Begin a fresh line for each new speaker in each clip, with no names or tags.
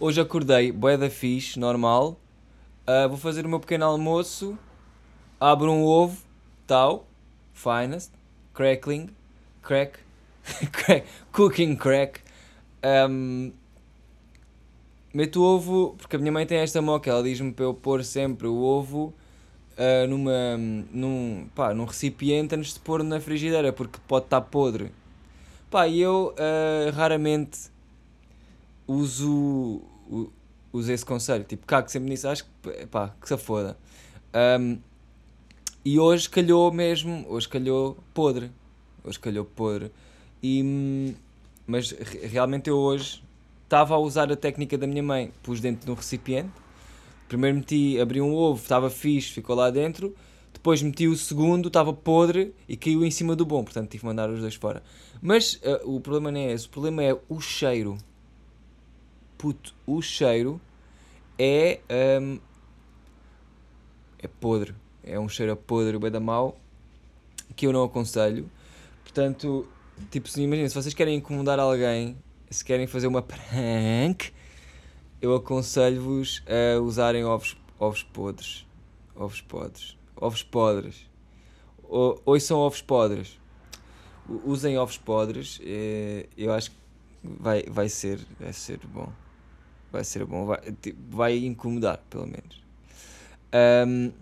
Hoje acordei, bué da fixe, normal. Uh, vou fazer o meu pequeno almoço. Abro um ovo, tal. Finest. Crackling. Crack. crack. Cooking crack. Um, meto o ovo, porque a minha mãe tem esta moca, ela diz-me para eu pôr sempre o ovo uh, numa, num, pá, num recipiente antes de pôr na frigideira, porque pode estar podre. Pá, e eu uh, raramente uso, uso esse conselho. Tipo, cago sempre nisso, acho que, pá, que se foda. Um, e hoje calhou mesmo, hoje calhou podre. Hoje calhou podre. E, mas realmente eu hoje estava a usar a técnica da minha mãe. Pus dentro de um recipiente. Primeiro meti, abri um ovo, estava fixe, ficou lá dentro. Depois meti o segundo, estava podre e caiu em cima do bom. Portanto, tive que mandar os dois fora. Mas uh, o problema não é esse. O problema é o cheiro. Puto, o cheiro é. Um, é podre. É um cheiro a podre, bem da mal. Que eu não aconselho. Portanto, tipo, imagina, se vocês querem incomodar alguém se querem fazer uma prank, eu aconselho-vos a usarem ovos, ovos podres. Ovos podres. Ovos podres. Ou, são ovos podres. Usem ovos podres. Eh, eu acho que vai, vai, ser, vai ser bom. Vai ser bom. Vai, vai incomodar, pelo menos. Um,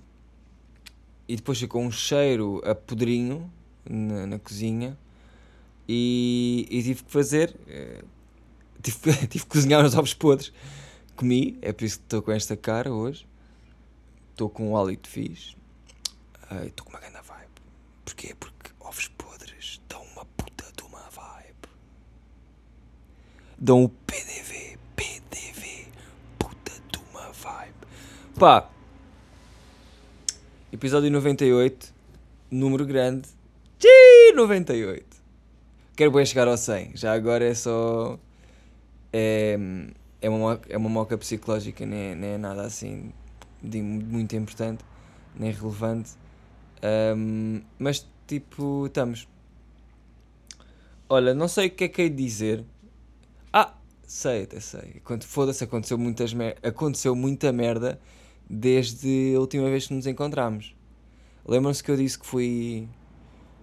e depois ficou um cheiro a podrinho na, na cozinha. E, e, tive que fazer. Eh, tive, tive que cozinhar os ovos podres. Comi, é por isso que estou com esta cara hoje. Estou com um hálito fixe. Estou com uma grande vibe. Porquê? Porque ovos podres dão uma puta de uma vibe. Dão o PDV. PDV. Puta de uma vibe. Pá. Episódio 98. Número grande. Sim, 98. Quero bem chegar ao 100. Já agora é só é, é, uma, é uma moca psicológica, nem é, nem é nada assim de muito importante, nem relevante. Um, mas tipo, estamos. Olha, não sei o que é que hei de dizer. Ah, sei, até sei. Foda-se, aconteceu, muitas aconteceu muita merda desde a última vez que nos encontramos. Lembram-se que eu disse que fui,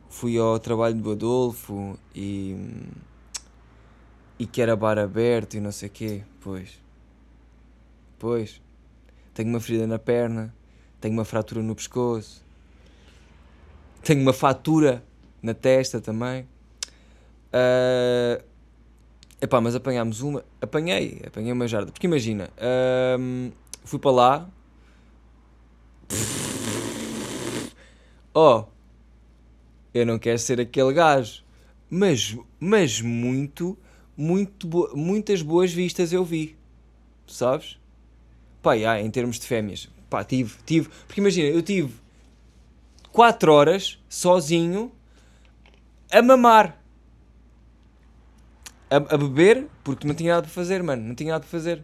fui ao trabalho do Adolfo e e que era bar aberto e não sei o quê. Pois. Pois. Tenho uma ferida na perna, tenho uma fratura no pescoço, tenho uma fatura na testa também. Uh, epá, mas apanhámos uma. Apanhei, apanhei uma jarda. Porque imagina, uh, fui para lá. Oh, eu não quero ser aquele gajo, mas, mas muito muito bo muitas boas vistas eu vi, sabes? Pá, yeah, em termos de fêmeas, pá, tive, tive, porque imagina, eu tive 4 horas sozinho a mamar, a, a, beber, porque não tinha nada para fazer, mano, não tinha nada para fazer.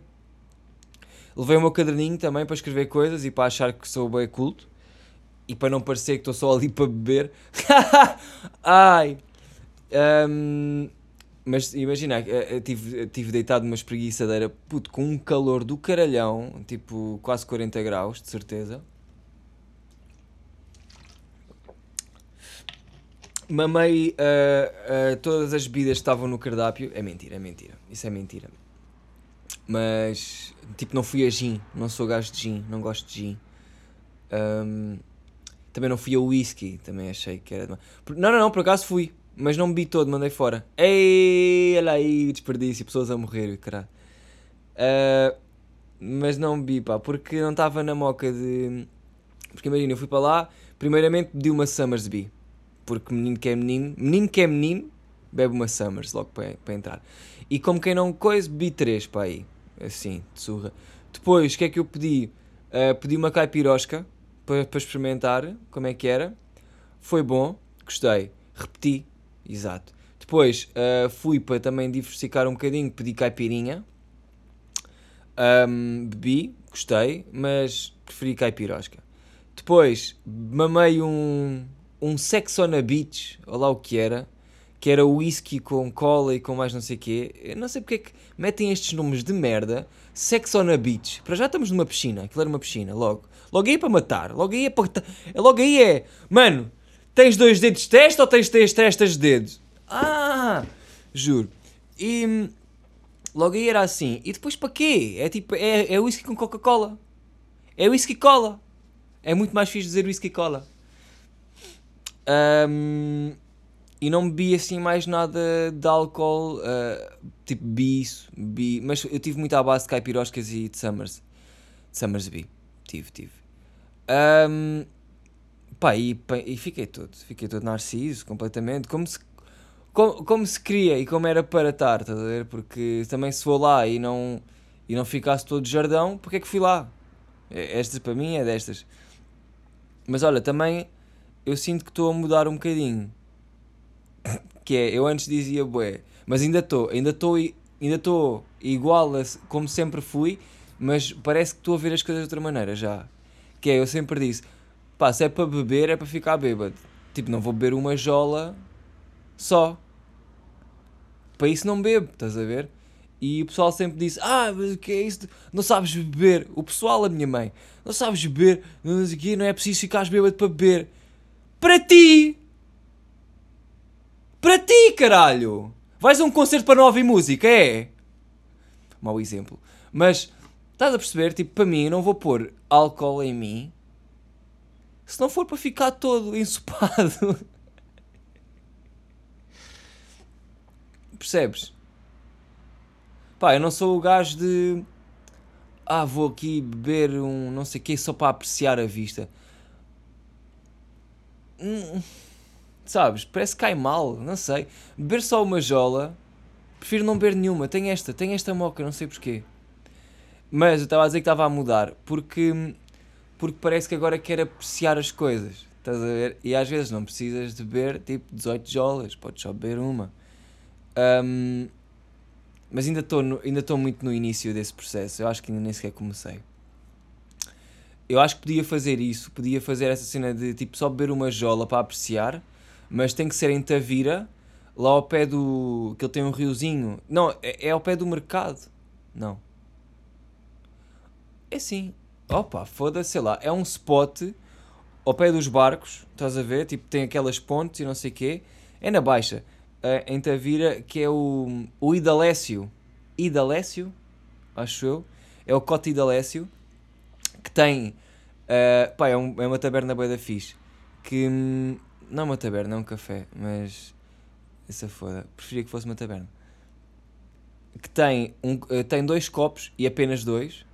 Levei o meu caderninho também para escrever coisas e para achar que sou bem culto e para não parecer que estou só ali para beber. Ai. Um, mas imagina, eu eh, tive, tive deitado numa espreguiçadeira, puto, com um calor do caralhão, tipo quase 40 graus, de certeza. Mamei uh, uh, todas as bebidas que estavam no cardápio. É mentira, é mentira. Isso é mentira. Mas, tipo, não fui a gin. Não sou gajo de gin. Não gosto de gin. Um, também não fui a whisky. Também achei que era. Não, não, não, por acaso fui mas não bebi todo, mandei fora. Ei, olha aí, desperdício, pessoas a morrer, caralho. Uh, mas não bebi, pá, porque não estava na moca de. Porque imagina, eu fui para lá, primeiramente pedi uma Summersby, porque menino que é menino, menino que é menino, bebe uma Summers logo para, para entrar. E como quem não coisa, bebi três para aí, assim, de surra. Depois, o que é que eu pedi? Uh, pedi uma caipirosca para, para experimentar como é que era. Foi bom, gostei. Repeti, Exato. Depois uh, fui para também diversificar um bocadinho, pedi caipirinha. Um, bebi, gostei, mas preferi caipirosca. Depois mamei um, um Sex on a Beach, ou lá o que era, que era whisky com cola e com mais não sei o quê. Eu não sei porque é que metem estes nomes de merda. Sex on a beach. Para já estamos numa piscina. Aquilo era uma piscina, logo. Logo aí é para matar. Logo aí é para... Logo aí é... Mano, tens dois dedos de testa ou tens três testas de dedos? Ah! Juro. E... Logo aí era assim. E depois para quê? É tipo... É, é whisky com Coca-Cola. É whisky cola. É muito mais fixe dizer whisky cola. Um, e não bebi assim mais nada de álcool, uh, tipo bebi isso, bebi, mas eu tive muito à base de caipiroscas e de Summers, de Summersby, tive, tive. Um, pá, e, e, fiquei todo, fiquei todo narciso, completamente, como se, como, como se queria e como era para estar, estás a ver? Porque também se vou lá e não, e não ficasse todo jardão, porque é que fui lá? É, estas para mim é destas. Mas olha, também eu sinto que estou a mudar um bocadinho que é, eu antes dizia bué, mas ainda estou, ainda estou ainda estou igual a como sempre fui, mas parece que estou a ver as coisas de outra maneira já. Que é, eu sempre disse, pá, se é para beber é para ficar bêbado. Tipo, não vou beber uma jola só. Para isso não bebo, estás a ver? E o pessoal sempre disse: Ah, mas o que é isso? Não sabes beber. O pessoal, a minha mãe, não sabes beber, não, não é preciso ficares bêbado para beber. Para ti! Para ti, caralho! Vais a um concerto para não ouvir música, é? Mau exemplo. Mas, estás a perceber? Tipo, para mim, eu não vou pôr álcool em mim se não for para ficar todo ensopado. Percebes? Pá, eu não sou o gajo de. Ah, vou aqui beber um não sei o quê só para apreciar a vista. Hum sabes? Parece que cai mal, não sei. Beber só uma jola, prefiro não beber nenhuma. Tem esta, tem esta moca, não sei porquê. Mas eu estava a dizer que estava a mudar, porque, porque parece que agora quero apreciar as coisas. Estás a ver? E às vezes não precisas de beber tipo 18 jolas, podes só beber uma. Um, mas ainda estou ainda muito no início desse processo, eu acho que ainda nem sequer comecei. Eu acho que podia fazer isso, podia fazer essa cena de tipo só beber uma jola para apreciar mas tem que ser em Tavira, lá ao pé do. que ele tem um riozinho. Não, é, é ao pé do mercado. Não. É sim. Opa, foda-se, sei lá. É um spot ao pé dos barcos, estás a ver? Tipo, tem aquelas pontes e não sei o quê. É na Baixa, uh, em Tavira, que é o, o Idalécio. Idalécio, acho eu. É o Cote Idalécio, que tem. Uh, pá, é, um, é uma taberna boa da fixe. Que hum, não uma taberna, é um café, mas. Essa foda. Preferia que fosse uma taberna. Que tem, um, uh, tem dois copos e apenas dois.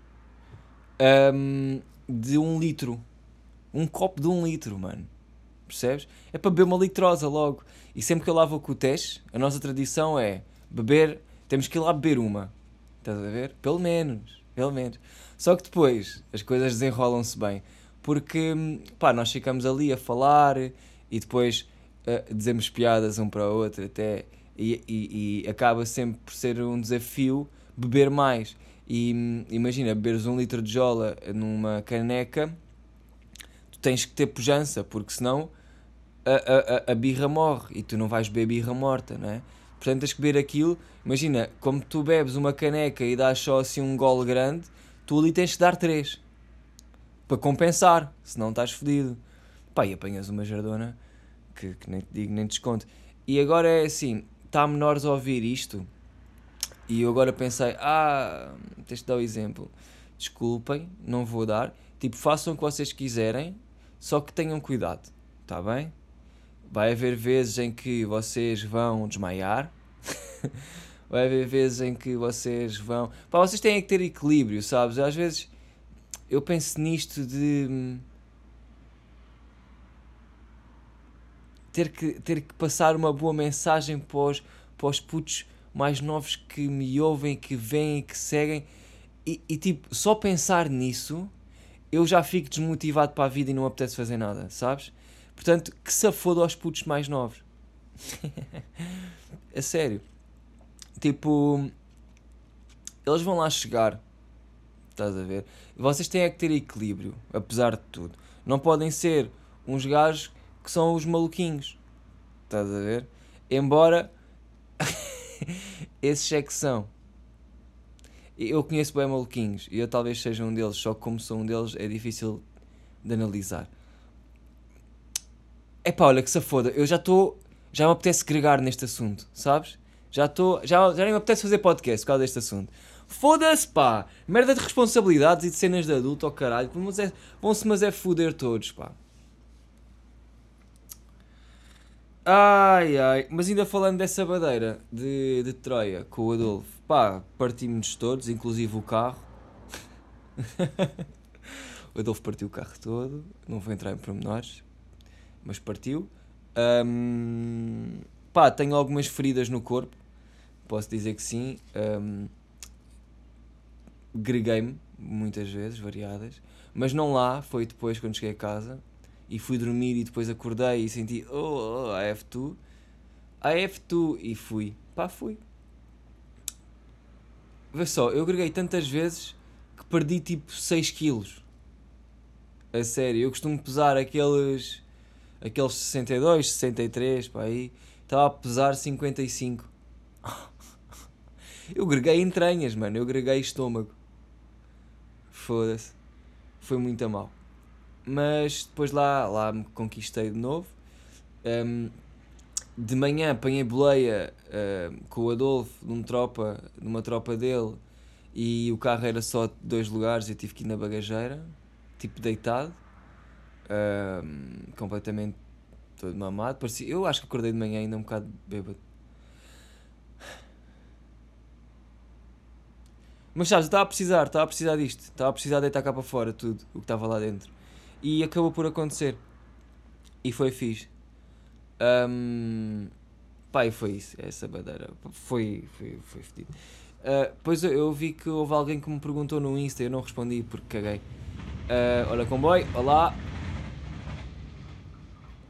Um, de um litro. Um copo de um litro, mano. Percebes? É para beber uma litrosa logo. E sempre que eu lavo com o teste, a nossa tradição é beber. Temos que ir lá beber uma. Estás a ver? Pelo menos. Pelo menos. Só que depois as coisas desenrolam-se bem. Porque, pá, nós ficamos ali a falar e depois uh, dizemos piadas um para o outro até e, e, e, acaba sempre por ser um desafio beber mais e hum, imagina, beberes um litro de jola numa caneca tu tens que ter pujança porque senão a, a, a birra morre e tu não vais beber birra morta, não é? Portanto tens que beber aquilo, imagina, como tu bebes uma caneca e dás só assim um gole grande, tu ali tens que dar três para compensar, senão estás fodido. Pá, e apanhas uma jardona que, que nem te digo, nem desconto. E agora é assim, está menores a ouvir isto e eu agora pensei, ah, tens de dar o exemplo. Desculpem, não vou dar. Tipo, façam o que vocês quiserem, só que tenham cuidado, está bem? Vai haver vezes em que vocês vão desmaiar. Vai haver vezes em que vocês vão. Pá, vocês têm que ter equilíbrio, sabes? Às vezes eu penso nisto de ter que, ter que passar uma boa mensagem para os, para os putos mais novos que me ouvem, que vêm, que seguem. E, e tipo, só pensar nisso, eu já fico desmotivado para a vida e não apetece fazer nada, sabes? Portanto, que se foda aos putos mais novos. a sério. Tipo, eles vão lá chegar. Estás a ver? Vocês têm é que ter equilíbrio, apesar de tudo. Não podem ser uns gajos que são os maluquinhos. Estás a ver? Embora esses é que são. Eu conheço bem maluquinhos e eu talvez seja um deles, só que como sou um deles é difícil de analisar. É pá, olha que se foda, eu já estou. Já me apetece gregar neste assunto, sabes? Já estou. Já, já nem me apetece fazer podcast por causa deste assunto. Foda-se, pá! Merda de responsabilidades e de cenas de adulto, oh caralho. Vão-se, mas é foder todos, pá. Ai ai, mas ainda falando dessa badeira de, de Troia com o Adolfo, pá, partimos todos, inclusive o carro. o Adolfo partiu o carro todo, não vou entrar em pormenores, mas partiu. Um, pá, tenho algumas feridas no corpo, posso dizer que sim. Um, greguei-me muitas vezes, variadas, mas não lá, foi depois quando cheguei a casa e fui dormir e depois acordei e senti, oh, oh I have to, I have to, e fui, pá, fui. Vê só, eu greguei tantas vezes que perdi tipo 6 quilos. A sério, eu costumo pesar aqueles, aqueles 62, 63, pá, aí, estava a pesar 55. Eu greguei entranhas, mano, eu greguei estômago. Foda-se. Foi muito a mal. Mas depois lá, lá me conquistei de novo. Um, de manhã apanhei boleia uh, com o Adolfo num tropa, numa tropa dele e o carro era só dois lugares, eu tive que ir na bagageira, tipo deitado, uh, completamente todo mamado. Parecia, eu acho que acordei de manhã ainda um bocado bêbado. Mas sabes, estava a precisar, estava a precisar disto, estava a precisar de deitar cá para fora tudo o que estava lá dentro. E acabou por acontecer. E foi fixe. Um, e foi isso, essa bandeira. Foi, foi, foi fedido. Uh, depois eu, eu, vi que houve alguém que me perguntou no Insta, eu não respondi porque caguei. Uh, olha, comboio, olá.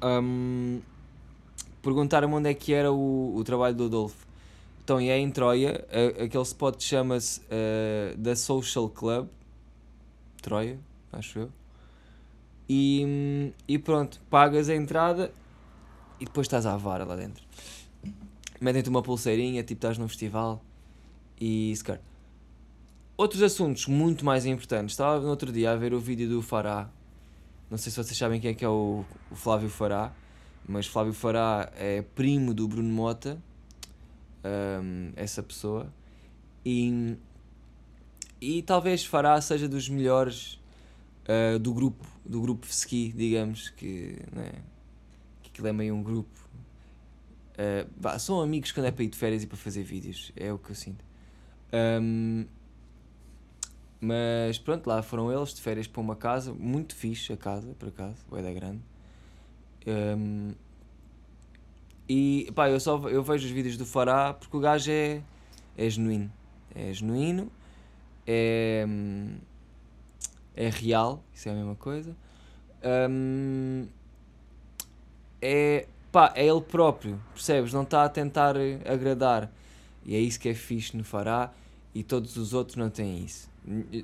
Um, Perguntaram-me onde é que era o, o trabalho do Adolfo. Então, e é em Troia, aquele spot chama-se uh, The Social Club. Troia, acho eu. E, e pronto, pagas a entrada e depois estás à vara lá dentro. Metem-te uma pulseirinha, tipo estás num festival e se quer. Outros assuntos muito mais importantes. Estava no outro dia a ver o vídeo do Fará. Não sei se vocês sabem quem é que é o, o Flávio Fará, mas Flávio Fará é primo do Bruno Mota um, essa pessoa. E, e talvez Fará seja dos melhores uh, do grupo, do grupo ski, digamos, que, né, que aquilo é meio um grupo. Uh, bah, são amigos quando é para ir de férias e para fazer vídeos, é o que eu sinto. Um, mas pronto, lá foram eles de férias para uma casa, muito fixe a casa, por acaso, é da grande. Um, e pá, eu só eu vejo os vídeos do Fará porque o gajo é, é genuíno. É genuíno, é, é real, isso é a mesma coisa. Um, é pá, é ele próprio, percebes? Não está a tentar agradar. E é isso que é fixe no Fará e todos os outros não têm isso.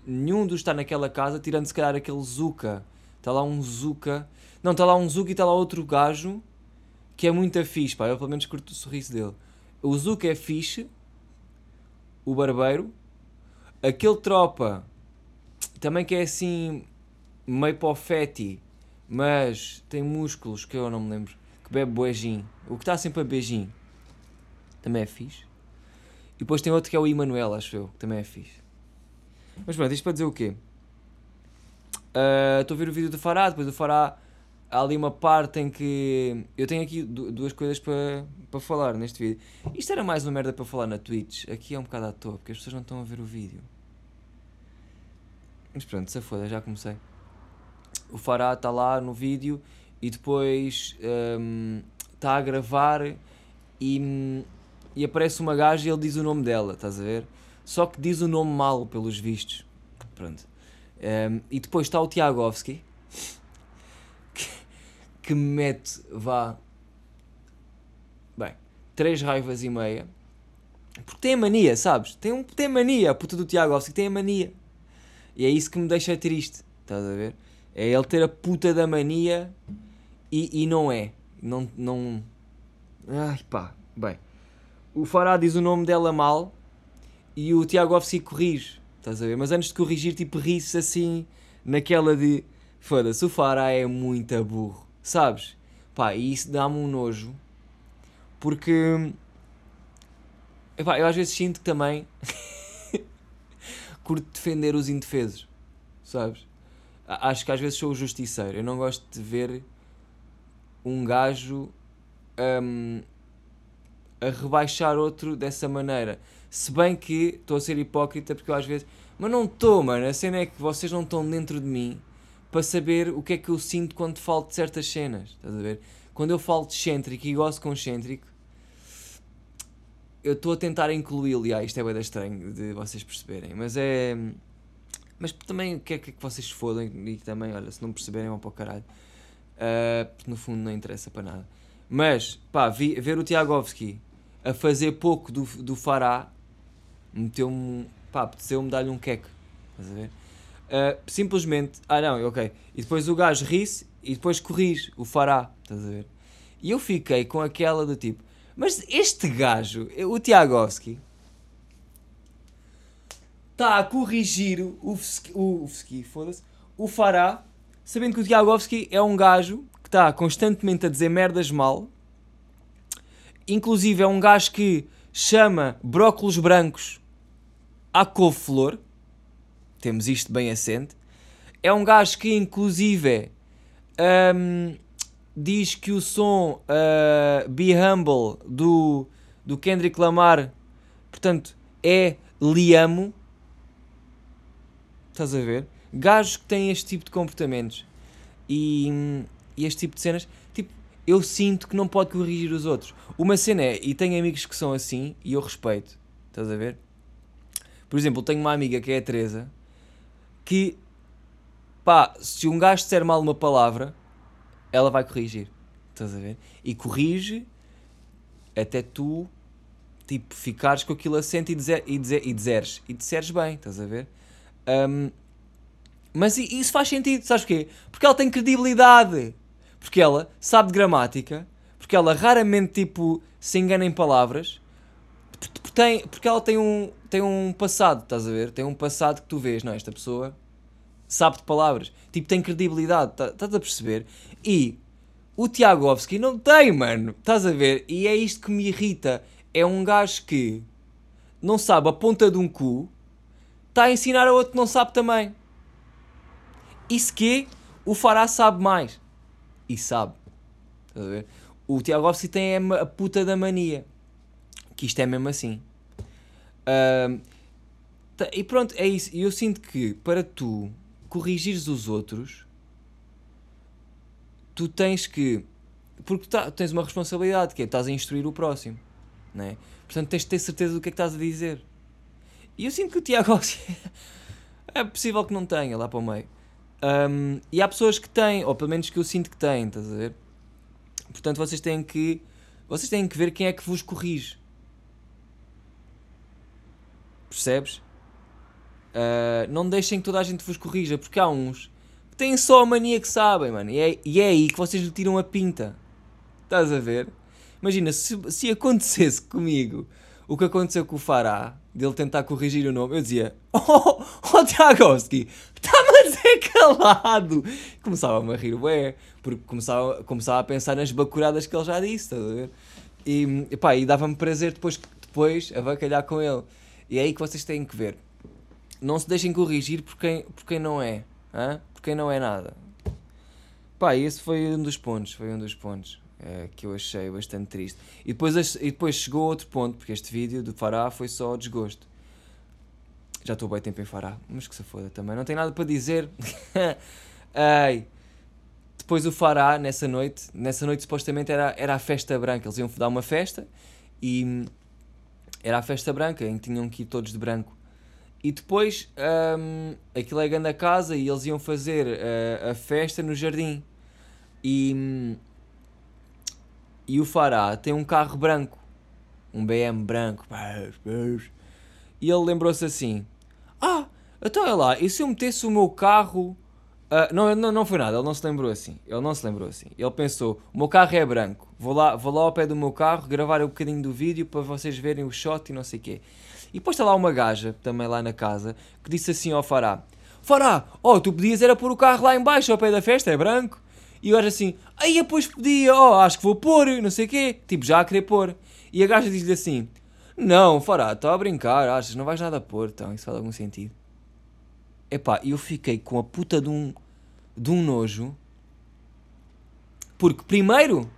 Nenhum dos está naquela casa, tirando se calhar aquele Zuka. Está lá um Zuka. Não, está lá um Zuka e está lá outro gajo que é muito fixe, pá. Eu pelo menos curto o sorriso dele. O Zuka é fixe, o barbeiro, aquele tropa também que é assim meio pofete, mas tem músculos que eu não me lembro, que bebe boejinho, o que está sempre a beijinho, também é fixe. E depois tem outro que é o Emanuel, acho eu, que também é fixe. Mas pronto, isto para dizer o quê? Ah, estou uh, a ver o vídeo do Fará, depois do Fará há ali uma parte em que eu tenho aqui duas coisas para, para falar neste vídeo. Isto era mais uma merda para falar na Twitch. Aqui é um bocado à toa, porque as pessoas não estão a ver o vídeo. Mas pronto, se foda, já comecei. O Fará está lá no vídeo e depois um, está a gravar e, e aparece uma gaja e ele diz o nome dela, estás a ver? Só que diz o nome mal, pelos vistos. Pronto. Um, e depois está o Tiagovski que me mete, vá, bem, três raivas e meia. Porque tem a mania, sabes? Tem, um, tem mania, a puta do Tiago Alves, tem a mania. E é isso que me deixa triste, estás a ver? É ele ter a puta da mania e, e não é. Não, não... Ai pá, Bem, o Fará diz o nome dela mal e o Tiago Tiagovski corrige, estás a ver? Mas antes de corrigir, tipo, ri-se assim, naquela de foda-se, o Fará é muito burro, sabes? Pá, e isso dá-me um nojo porque epá, eu às vezes sinto que também curto defender os indefesos, sabes? Acho que às vezes sou o justiceiro. Eu não gosto de ver um gajo um, a rebaixar outro dessa maneira. Se bem que estou a ser hipócrita porque eu às vezes. Mas não estou, mano. A cena é que vocês não estão dentro de mim para saber o que é que eu sinto quando falo de certas cenas. Estás a ver? Quando eu falo de excêntrico e gosto com excêntrico, eu estou a tentar incluí-lo. E ah, isto é bem estranho de vocês perceberem. Mas é. Mas também o que é que vocês se fodem e também, olha, se não perceberem, vão para o caralho. Uh, no fundo não interessa para nada. Mas, pá, vi, ver o Tiagovski a fazer pouco do, do Fará meteu-me. pá, apeteceu-me dar-lhe um queque. Estás a ver? Uh, simplesmente. Ah, não, ok. E depois o gajo ri-se e depois corrige o Fará. Estás a ver? E eu fiquei com aquela do tipo. Mas este gajo, o Tiagovski, está a corrigir o o, o, o Fará, sabendo que o Tiagovski é um gajo que está constantemente a dizer merdas mal. Inclusive é um gajo que chama brócolos brancos à couve-flor. Temos isto bem assente. É um gajo que, inclusive, um, diz que o som uh, Be Humble do, do Kendrick Lamar, portanto, é Liamo. Estás a ver? Gajos que têm este tipo de comportamentos e, e este tipo de cenas, tipo, eu sinto que não pode corrigir os outros. Uma cena é, e tenho amigos que são assim e eu respeito, estás a ver? Por exemplo, tenho uma amiga que é a Teresa que pá, se um gajo disser mal uma palavra, ela vai corrigir. Estás a ver? E corrige até tu tipo, ficares com aquilo assente e, dizer, e, dizer, e dizeres. E disseres bem, estás a ver? Um, mas isso faz sentido, sabes porquê? Porque ela tem credibilidade. Porque ela sabe de gramática. Porque ela raramente, tipo, se engana em palavras. Porque, tem, porque ela tem um, tem um passado, estás a ver? Tem um passado que tu vês, não, esta pessoa sabe de palavras, tipo, tem credibilidade, tá, estás a perceber? E o Tiagovski não tem, mano, estás a ver? E é isto que me irrita. É um gajo que não sabe a ponta de um cu, está a ensinar a outro que não sabe também. Isso que o Fará sabe mais. E sabe. Estás a ver? O Tiagovski tem a puta da mania. Que isto é mesmo assim. Uh, e pronto, é isso. E eu sinto que para tu corrigires os outros, tu tens que. Porque tá, tens uma responsabilidade, que é estás a instruir o próximo. Não é? Portanto, tens de ter certeza do que é que estás a dizer. E eu sinto que o Tiago é possível que não tenha lá para o meio. Um, e há pessoas que têm, ou pelo menos que eu sinto que têm, estás a ver? Portanto, vocês têm que. Vocês têm que ver quem é que vos corrige. Percebes? Uh, não deixem que toda a gente vos corrija, porque há uns têm só a mania que sabem, mano. E é, e é aí que vocês lhe tiram a pinta. Estás a ver? Imagina, se, se acontecesse comigo o que aconteceu com o Fará, dele tentar corrigir o nome, eu dizia: Oh, oh Tiagovski, está-me a dizer calado! Começava-me a rir, ué, porque começava, começava a pensar nas bacuradas que ele já disse, estás a ver? E, epá, e dava-me prazer depois, depois a bacalhar com ele. E é aí que vocês têm que ver não se deixem corrigir por quem, por quem não é, hein? Quem não é nada. Pá, esse foi um dos pontos, foi um dos pontos é, que eu achei bastante triste. E depois, e depois chegou outro ponto, porque este vídeo do Fará foi só desgosto. Já estou bem tempo em Fará, mas que se foda também, não tem nada para dizer. Ai. Depois o Fará, nessa noite, nessa noite supostamente era, era a festa branca, eles iam dar uma festa e era a festa branca em que tinham que ir todos de branco. E depois um, aquilo é grande a casa e eles iam fazer uh, a festa no jardim. E, e o Fará tem um carro branco, um BM branco. E ele lembrou-se assim: Ah, então é lá, e se eu metesse o meu carro Uh, não, não, não foi nada, ele não se lembrou assim. Ele não se lembrou assim. Ele pensou: o meu carro é branco, vou lá, vou lá ao pé do meu carro gravar um bocadinho do vídeo para vocês verem o shot e não sei o quê. E depois está lá uma gaja, também lá na casa, que disse assim ao Fará: Fará, oh, tu podias era pôr o carro lá embaixo ao pé da festa, é branco. E o gajo assim: aí depois podia, oh, acho que vou pôr, não sei o quê. Tipo, já a querer pôr. E a gaja diz-lhe assim: Não, Fará, está a brincar, achas, não vais nada pôr, então, isso faz algum sentido. Epá, eu fiquei com a puta de um, de um nojo. Porque primeiro,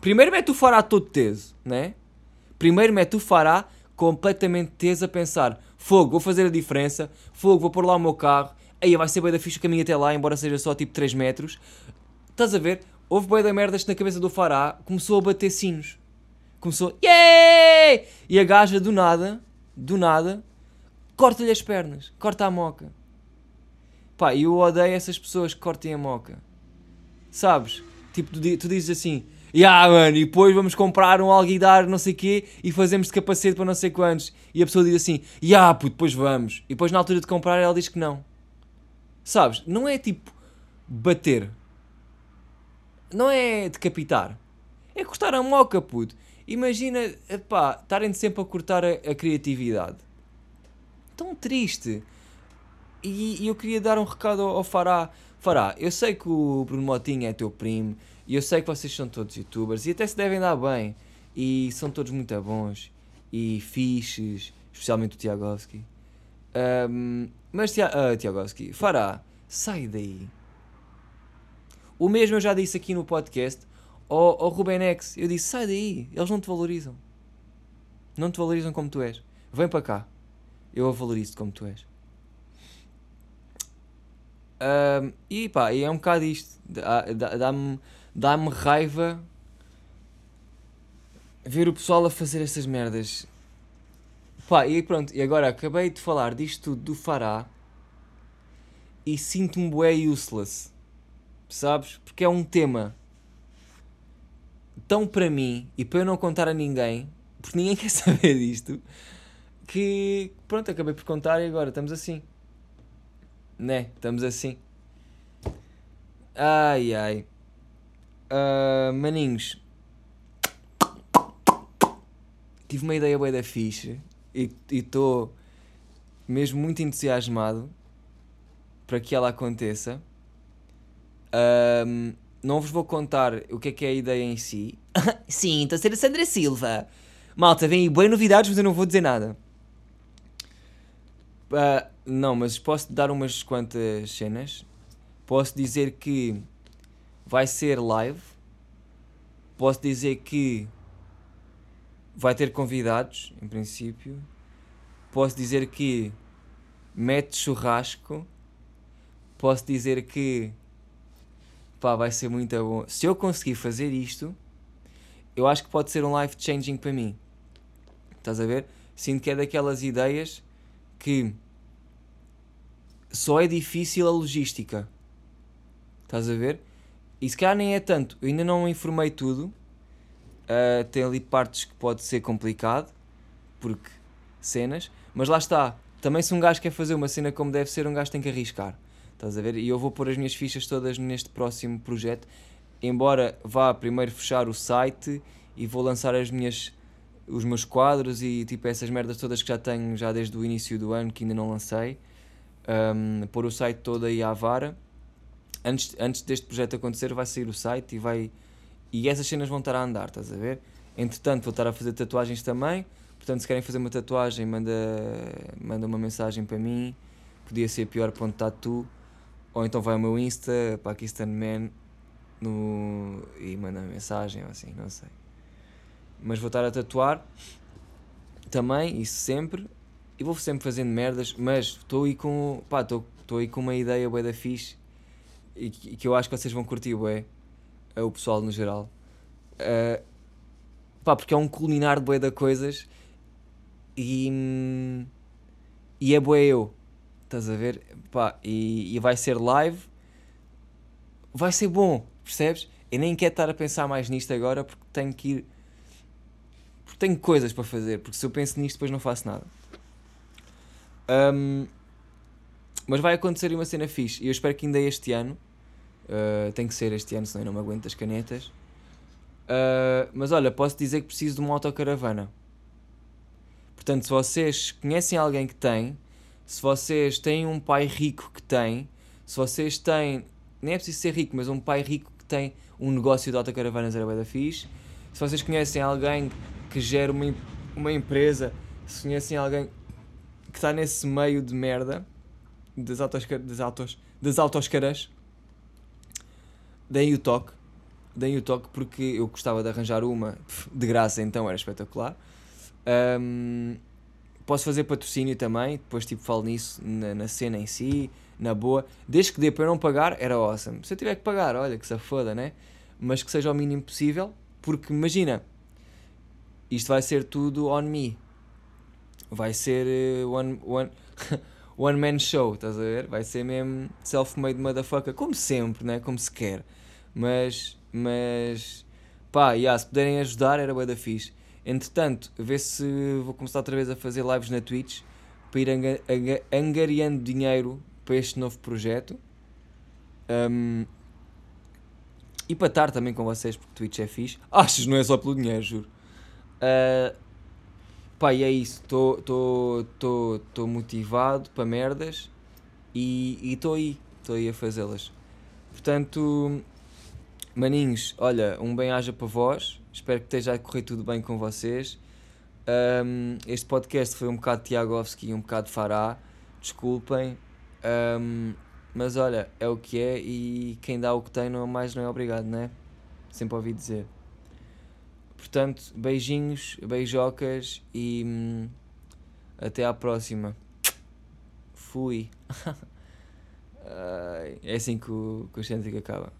primeiro mete o fará todo teso, né? Primeiro mete o fará completamente teso a pensar, fogo, vou fazer a diferença, fogo, vou pôr lá o meu carro, aí vai ser bem da ficha caminho até lá, embora seja só tipo 3 metros. Estás a ver? Houve bem da merda na cabeça do fará, começou a bater sinos. Começou, yeah! E a gaja do nada, do nada, corta-lhe as pernas, corta a moca. Pá, eu odeio essas pessoas que cortem a moca. Sabes? Tipo, tu dizes assim, Ya, yeah, mano, e depois vamos comprar um alguidar não sei quê e fazemos de capacete para não sei quantos. E a pessoa diz assim, Ya, yeah, puto, depois vamos. E depois na altura de comprar ela diz que não. Sabes? Não é tipo bater. Não é decapitar. É cortar a moca, puto. Imagina, pá, estarem sempre a cortar a, a criatividade. Tão triste. E, e, eu queria dar um recado ao, ao Fará. Fará, eu sei que o Bruno Motinho é teu primo, e eu sei que vocês são todos youtubers, e até se devem dar bem, e são todos muito bons, e fixes, especialmente o Tiagovski. Um, mas, uh, Tiagovski, Fará, sai daí. O mesmo eu já disse aqui no podcast ao, ao Rubenex. Eu disse, sai daí, eles não te valorizam. Não te valorizam como tu és. Vem para cá. Eu a valorizo como tu és. Um, e pá, é um bocado isto. Dá-me dá -me raiva ver o pessoal a fazer estas merdas. Pá, e pronto, e agora acabei de falar disto tudo do Fará e sinto-me bué useless. Sabes? Porque é um tema tão para mim e para eu não contar a ninguém, porque ninguém quer saber disto, que pronto, acabei por contar e agora estamos assim né? Estamos assim. Ai ai. Uh, maninhos. Tive uma ideia boa da fixe e estou mesmo muito entusiasmado para que ela aconteça. Não vos vou contar o que é que é a ideia em si. Sim, estou a ser a Sandra Silva. Malta, vem aí boas novidades, mas eu não vou dizer nada. Uh, não, mas posso dar umas quantas cenas. Posso dizer que vai ser live. Posso dizer que vai ter convidados, em princípio. Posso dizer que mete churrasco. Posso dizer que pá, vai ser muito bom. Se eu conseguir fazer isto, eu acho que pode ser um life changing para mim. Estás a ver? Sinto que é daquelas ideias que só é difícil a logística. Estás a ver? E se calhar nem é tanto. Eu ainda não informei tudo. Uh, tem ali partes que pode ser complicado. Porque cenas. Mas lá está. Também se um gajo quer fazer uma cena como deve ser, um gajo tem que arriscar. Estás a ver? E eu vou pôr as minhas fichas todas neste próximo projeto. Embora vá primeiro fechar o site e vou lançar as minhas os meus quadros e tipo essas merdas todas que já tenho já desde o início do ano que ainda não lancei um, pôr o site todo aí à vara. Antes, antes deste projeto acontecer, vai sair o site e vai. E essas cenas vão estar a andar, estás a ver? Entretanto, vou estar a fazer tatuagens também. Portanto, se querem fazer uma tatuagem, manda, manda uma mensagem para mim. Podia ser pior ponto tatu. Ou então vai ao meu Insta, Pakistan Man, no, e manda uma mensagem ou assim, não sei. Mas vou estar a tatuar também, isso sempre e vou sempre fazendo merdas, mas estou aí com. pá, estou aí com uma ideia bué da fixe e que, que, eu acho que vocês vão curtir é o pessoal no geral. Uh, pá, porque é um culminar de bué de coisas e. e é bué eu. Estás a ver? Pá, e, e vai ser live. Vai ser bom, percebes? Eu nem quero estar a pensar mais nisto agora porque tenho que ir. Porque tenho coisas para fazer. Porque se eu penso nisto, depois não faço nada. Um, mas vai acontecer uma cena fixe e eu espero que ainda este ano. Uh, tem que ser este ano, senão eu não me aguento as canetas. Uh, mas olha, posso dizer que preciso de uma autocaravana. Portanto, se vocês conhecem alguém que tem, se vocês têm um pai rico que tem, se vocês têm, nem é preciso ser rico, mas um pai rico que tem um negócio de autocaravanas era da fixe. Se vocês conhecem alguém que gera uma, uma empresa, se conhecem alguém que está nesse meio de merda das, autos, das, autos, das autoscaras, deem o toque. Deem o toque porque eu gostava de arranjar uma de graça, então era espetacular. Um, posso fazer patrocínio também, depois tipo falo nisso na, na, cena em si, na boa. Desde que dê para eu não pagar, era awesome. Se eu tiver que pagar, olha que se foda, né? Mas que seja o mínimo possível, porque imagina, isto vai ser tudo on me. Vai ser uh, one, one, one man show, estás a ver? Vai ser mesmo self-made motherfucker, como sempre, né? Como se quer. Mas, mas, pá, yeah, se puderem ajudar era bué da fixe. Entretanto, ver se vou começar outra vez a fazer lives na Twitch para ir angariando dinheiro para este novo projeto. Um, e para estar também com vocês, porque Twitch é fixe. Achas, não é só pelo dinheiro, juro. Uh, pá, e é isso. Estou motivado para merdas e estou aí. Estou aí a fazê-las. Portanto, maninhos, olha, um bem-aja para vós. Espero que esteja a correr tudo bem com vocês. Um, este podcast foi um bocado Tiagovski e um bocado Fará. Desculpem. Um, mas olha, é o que é e quem dá o que tem não é mais não é obrigado, né? Sempre ouvi dizer. Portanto, beijinhos, beijocas e hum, até à próxima. Fui. é assim que o, que o acaba.